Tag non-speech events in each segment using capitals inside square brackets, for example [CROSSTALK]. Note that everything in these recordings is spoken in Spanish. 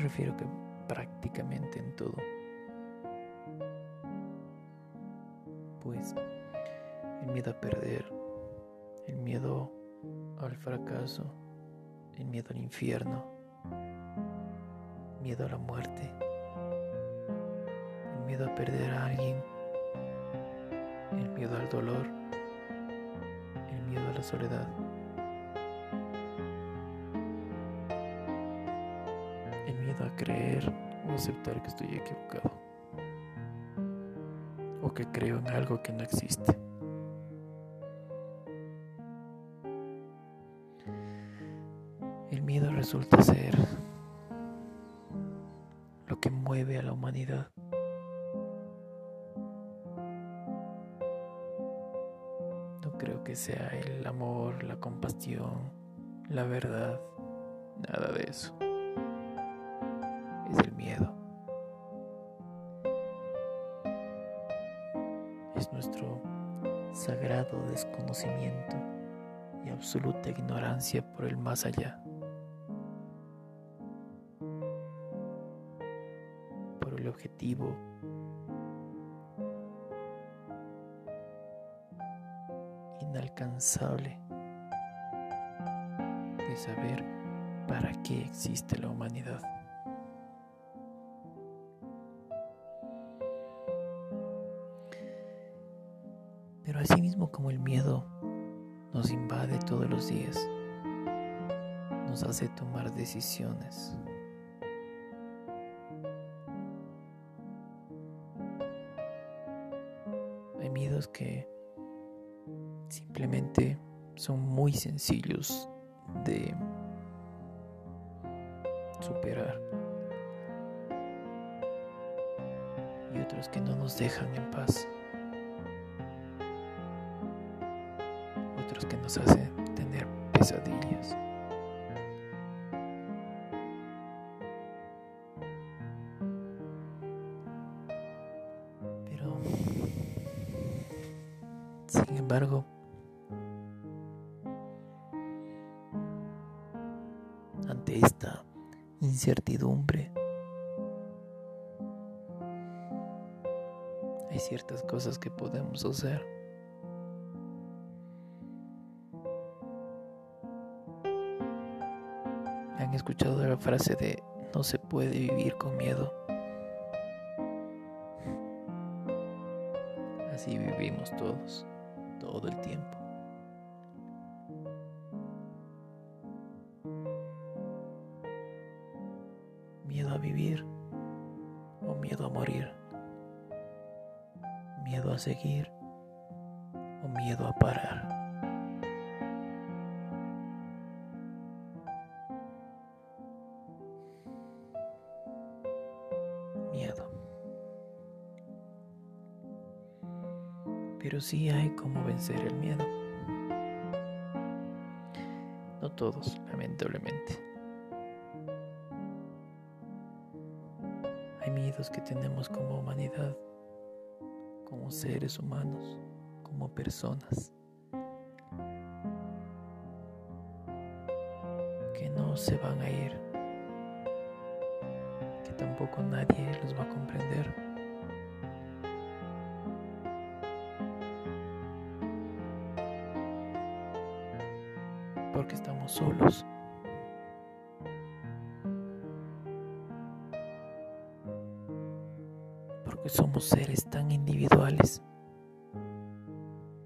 refiero que prácticamente en todo. Pues el miedo a perder, el miedo al fracaso, el miedo al infierno, miedo a la muerte, el miedo a perder a alguien, el miedo al dolor, el miedo a la soledad. Creer o aceptar que estoy equivocado. O que creo en algo que no existe. El miedo resulta ser lo que mueve a la humanidad. No creo que sea el amor, la compasión, la verdad, nada de eso. Y absoluta ignorancia por el más allá. Por el objetivo inalcanzable de saber para qué existe la humanidad. Pero así mismo como el miedo nos invade todos los días, nos hace tomar decisiones. Hay miedos que simplemente son muy sencillos de superar y otros que no nos dejan en paz. Nos hacen tener pesadillas. Pero, sin embargo, ante esta incertidumbre, hay ciertas cosas que podemos hacer. Escuchado la frase de no se puede vivir con miedo? Así vivimos todos, todo el tiempo. Miedo a vivir o miedo a morir. Miedo a seguir o miedo a parar. Sí hay como vencer el miedo. No todos, lamentablemente. Hay miedos que tenemos como humanidad, como seres humanos, como personas, que no se van a ir, que tampoco nadie los va a comprender. Porque estamos solos. porque somos seres tan individuales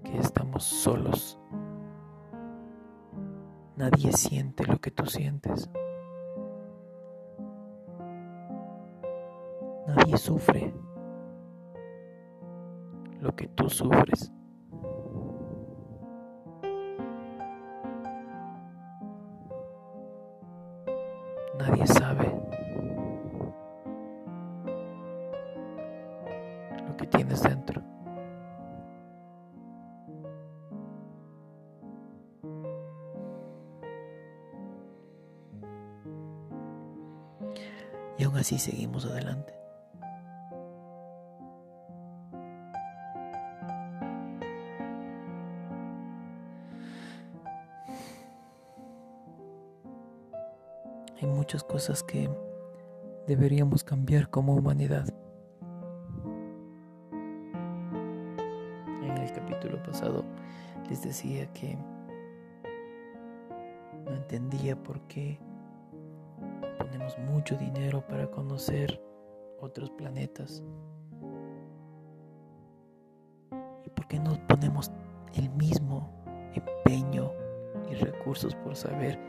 que estamos solos. Nadie siente lo que tú sientes. Nadie sufre lo que tú sufres. Así seguimos adelante. Hay muchas cosas que deberíamos cambiar como humanidad. En el capítulo pasado les decía que no entendía por qué ponemos mucho dinero para conocer otros planetas. ¿Y por qué no ponemos el mismo empeño y recursos por saber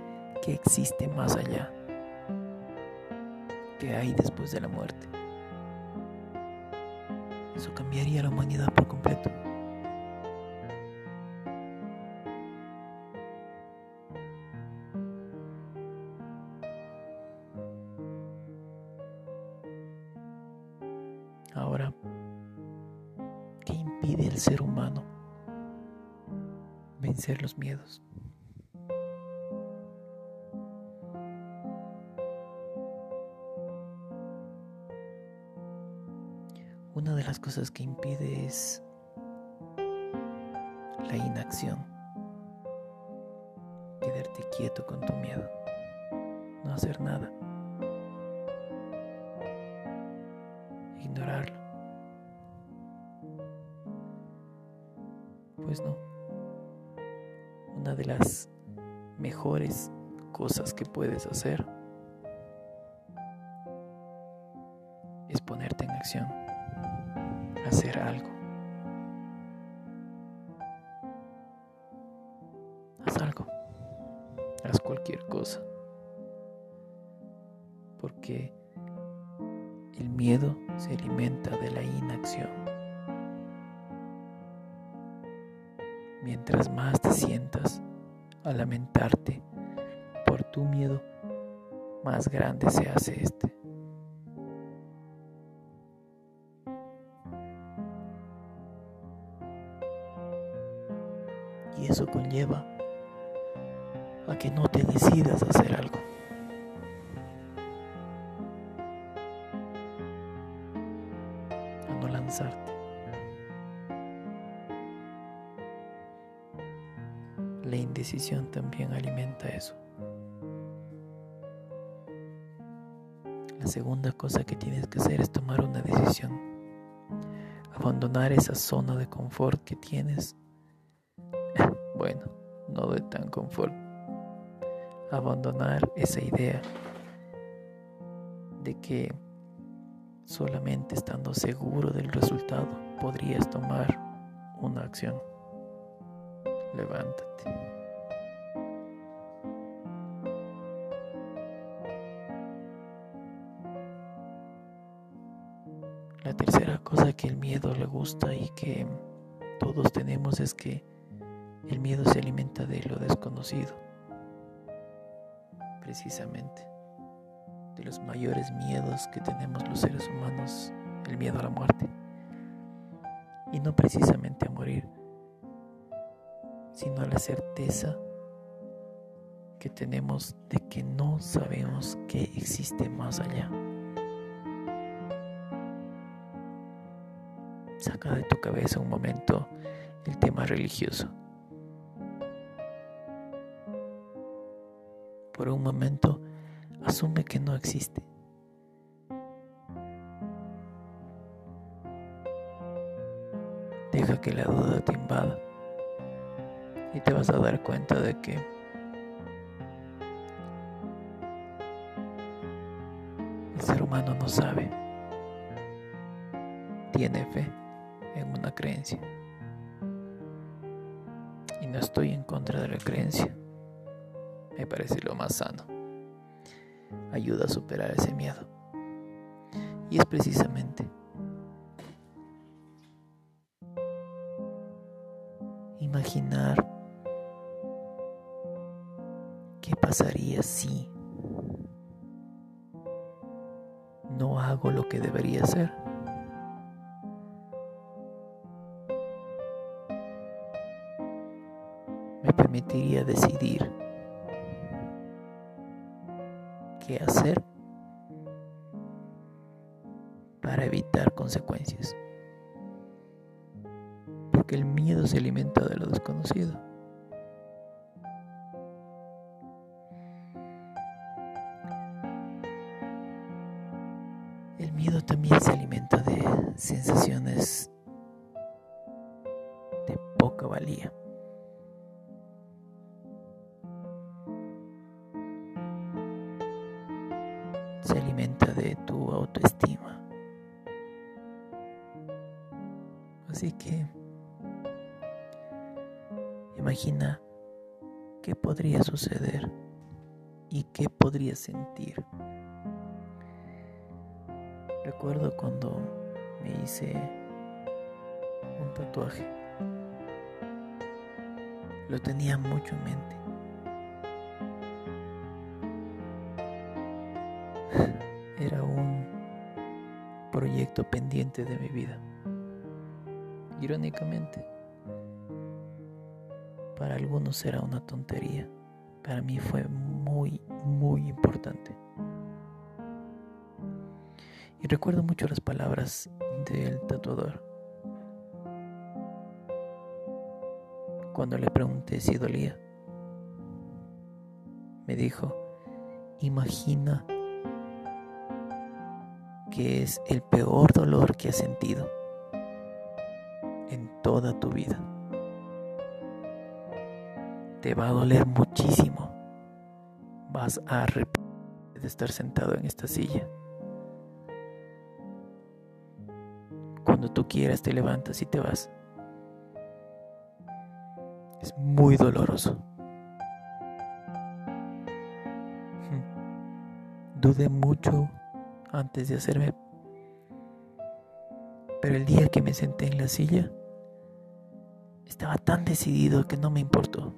qué existe más allá? ¿Qué hay después de la muerte? Eso cambiaría la humanidad por completo. Los miedos? Una de las cosas que impide es la inacción. Quedarte quieto con tu miedo. No hacer nada. ignorarlo. Pues no. De las mejores cosas que puedes hacer es ponerte en acción, tu miedo, más grande se hace este. Y eso conlleva a que no te decidas a hacer algo. La indecisión también alimenta eso. La segunda cosa que tienes que hacer es tomar una decisión. Abandonar esa zona de confort que tienes. [LAUGHS] Bueno, no de tan confort. Abandonar esa idea de que Solamente estando seguro del resultado podrías tomar una acción. Levántate. Cosa que el miedo le gusta y que todos tenemos es que el miedo se alimenta de lo desconocido. Precisamente de los mayores miedos que tenemos los seres humanos, el miedo a la muerte. Y no precisamente a morir, sino a la certeza que tenemos de que no sabemos qué existe más allá. Saca de tu cabeza un momento el tema religioso. Por un momento asume que no existe. Deja que la duda te invada y te vas a dar cuenta de que el ser humano no sabe, más sano ayuda a superar ese miedo. Y es precisamente imaginar qué pasaría si no hago lo que debería hacer. Me permitiría decidir qué hacer para evitar consecuencias. Porque el miedo se alimenta de lo desconocido. también se alimenta de sensaciones de poca valía. Tu autoestima. Así que imagina qué podría suceder y qué podría sentir. Recuerdo cuando me hice un tatuaje. Lo tenía mucho en mente. Proyecto pendiente de mi vida. Irónicamente, para algunos era una tontería. Para mí fue muy, muy importante. Y recuerdo mucho las palabras del tatuador. Cuando le pregunté si dolía, me dijo, imagina que es el peor dolor que has sentido en toda tu vida. Te va a doler muchísimo. Vas a arrepentirte de estar sentado en esta silla. Cuando tú quieras te levantas y te vas. Es muy doloroso. Dudé mucho antes de hacerme. Pero el día que me senté en la silla, estaba tan decidido que no me importó.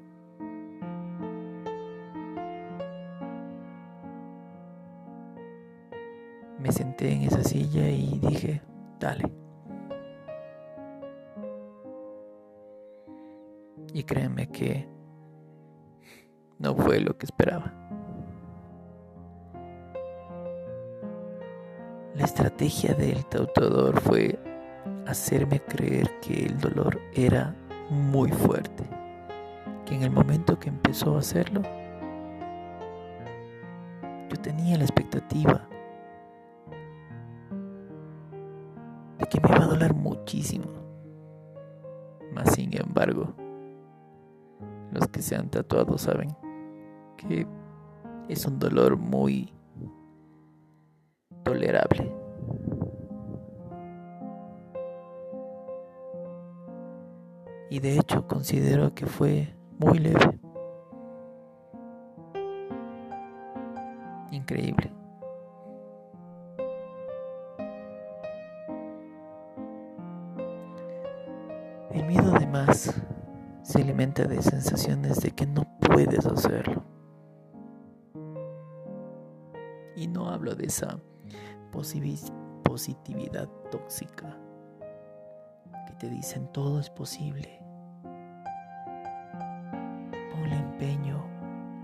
Me senté en esa silla y dije, dale. Y créanme que no fue lo que esperaba. La estrategia del tatuador fue hacerme creer que el dolor era muy fuerte, que en el momento que empezó a hacerlo, yo tenía la expectativa de que me iba a doler muchísimo. Mas sin embargo, los que se han tatuado saben que es un dolor muy Y de hecho considero que fue muy leve. Increíble. El miedo además se alimenta de sensaciones de que no puedes hacerlo. Y no hablo de esa positividad tóxica que te dicen todo es posible. Ponle empeño,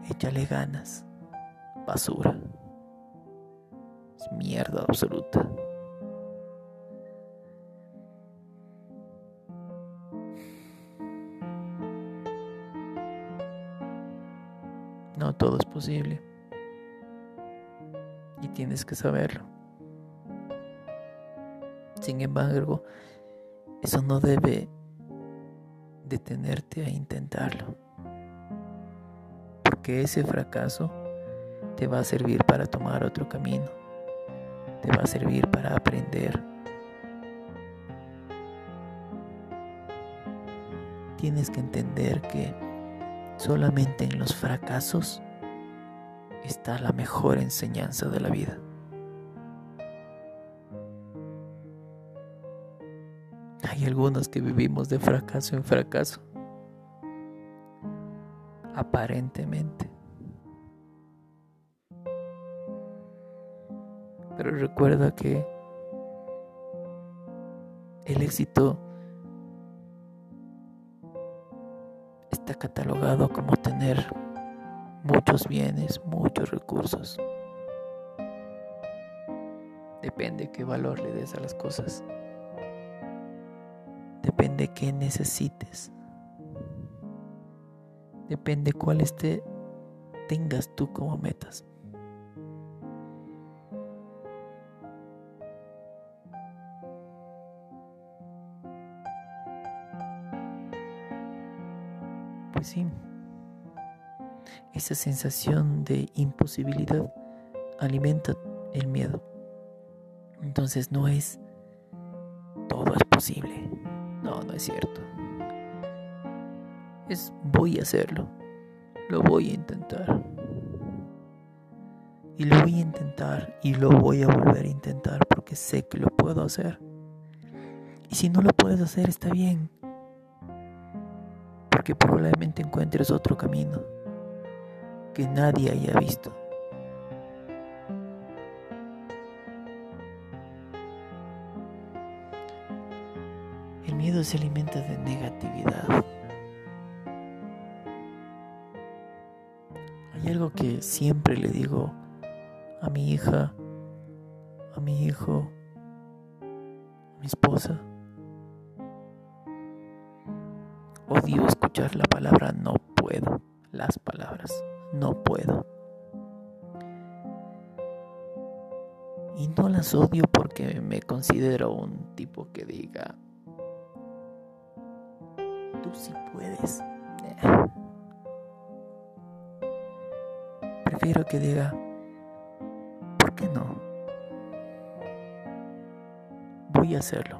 échale ganas. Basura. Es mierda absoluta. No todo es posible. Y tienes que saberlo. Sin embargo, eso no debe detenerte a intentarlo. Porque ese fracaso te va a servir para tomar otro camino. Te va a servir para aprender. Tienes que entender que Solamente en los fracasos está la mejor enseñanza de la vida. Algunos que vivimos de fracaso en fracaso, aparentemente. Pero recuerda que el éxito está catalogado como tener muchos bienes, muchos recursos. Depende qué valor le des a las cosas. Depende qué necesites. Depende cuáles te tengas tú como metas. Pues sí, esa sensación de imposibilidad alimenta el miedo. Entonces no es todo es posible. No, no es cierto. Es voy a hacerlo. Lo voy a intentar. Y lo voy a intentar y lo voy a volver a intentar porque sé que lo puedo hacer. Y si no lo puedes hacer está bien. Porque probablemente encuentres otro camino que nadie haya visto. Se alimenta de negatividad. Hay algo que siempre le digo a mi hija, a mi hijo, a mi esposa. Odio escuchar la palabra no puedo, las palabras no puedo. Y no las odio porque me considero un tipo que diga, tú sí puedes. Prefiero que diga, ¿por qué no? Voy a hacerlo.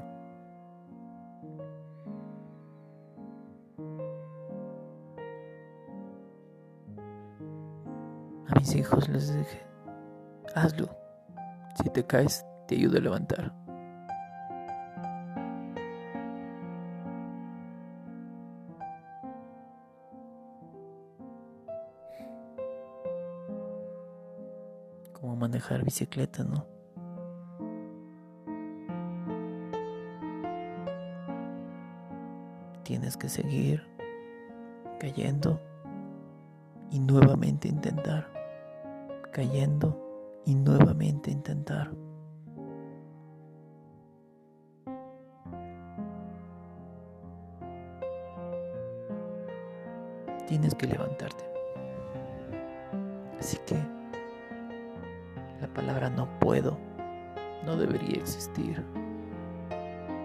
A mis hijos les dije, hazlo. Si te caes, te ayudo a levantar. Bicicleta, ¿no? Tienes que seguir cayendo y nuevamente intentar, cayendo y nuevamente intentar. Tienes que levantarte. Así que palabra no puedo no debería existir,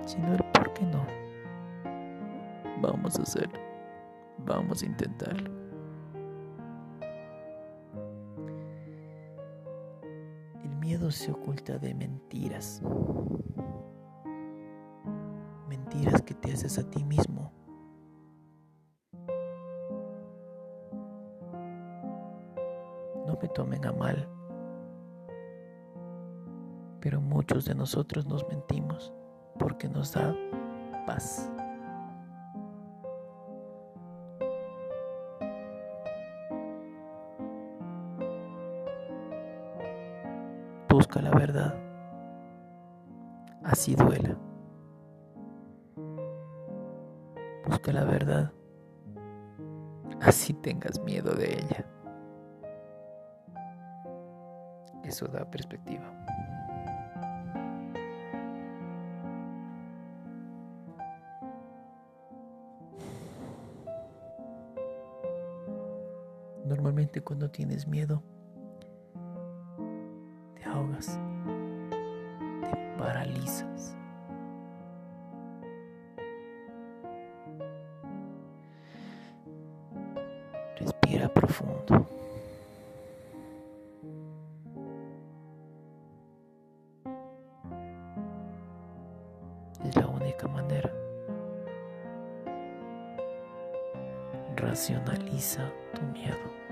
sino el por qué no. Vamos a hacerlo, vamos a intentarlo. El miedo se oculta de mentiras, mentiras que te haces a ti mismo. No me tomen a mal pero muchos de nosotros nos mentimos porque nos da paz. Busca la verdad, así duela. Busca la verdad, así tengas miedo de ella. Eso da perspectiva. Tienes miedo, te ahogas, te paralizas. Respira profundo. Es la única manera. Racionaliza tu miedo.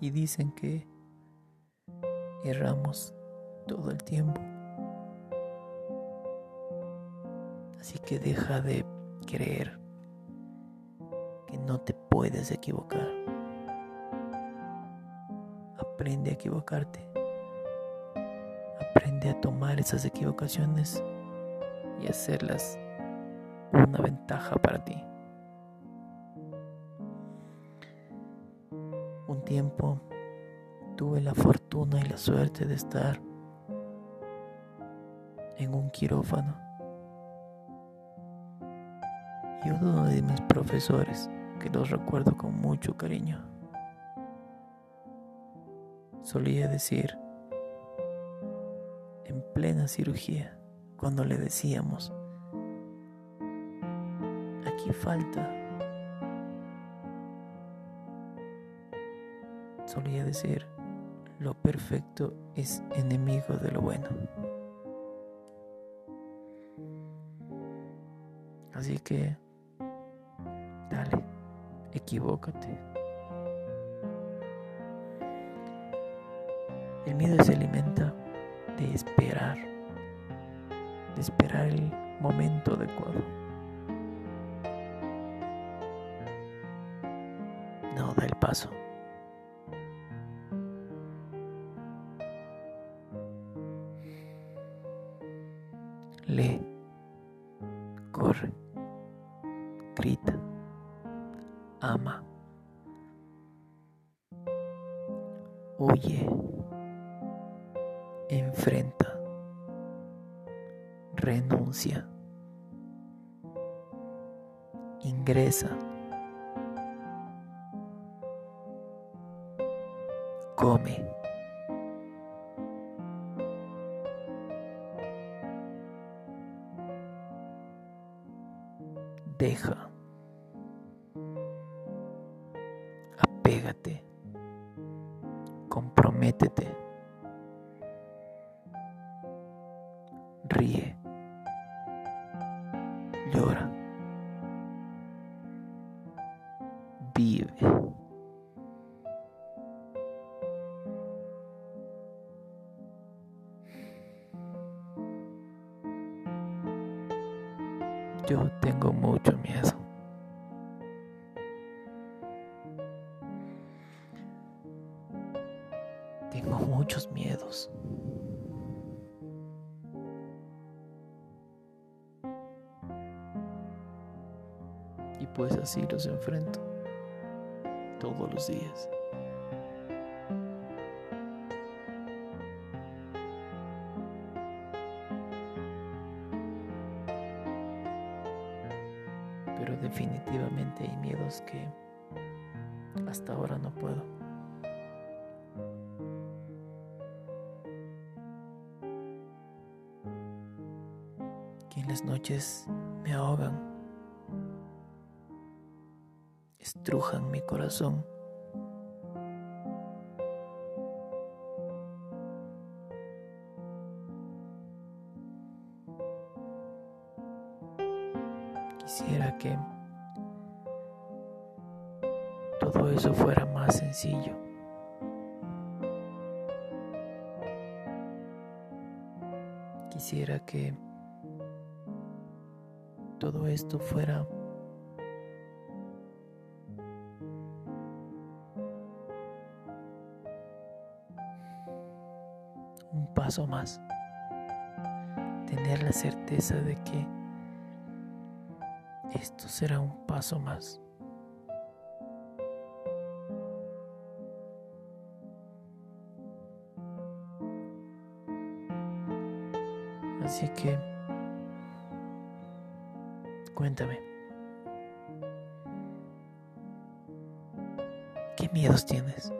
Y dicen que erramos todo el tiempo. Así que deja de creer que no te puedes equivocar. Aprende a equivocarte. Aprende a tomar esas equivocaciones y hacerlas una ventaja para ti. Tiempo tuve la fortuna y la suerte de estar en un quirófano. Y uno de mis profesores, que los recuerdo con mucho cariño, solía decir en plena cirugía, cuando le decíamos, aquí falta, solía decir, lo perfecto es enemigo de lo bueno. Así que, dale, equivócate. El miedo se alimenta de esperar, de esperar el momento adecuado. Lee, corre, grita, ama, huye, enfrenta, renuncia, ingresa, come. Ríe. Llora. Vive. Yo tengo mucho miedo. Así los enfrento todos los días. pero definitivamente hay miedos que hasta ahora no puedo. Que en las noches me ahogan, estrujan mi corazón. Quisiera que todo eso fuera más sencillo. Quisiera que todo esto fuera paso más. Tener la certeza de que esto será un paso más. Así que, cuéntame, ¿qué miedos tienes?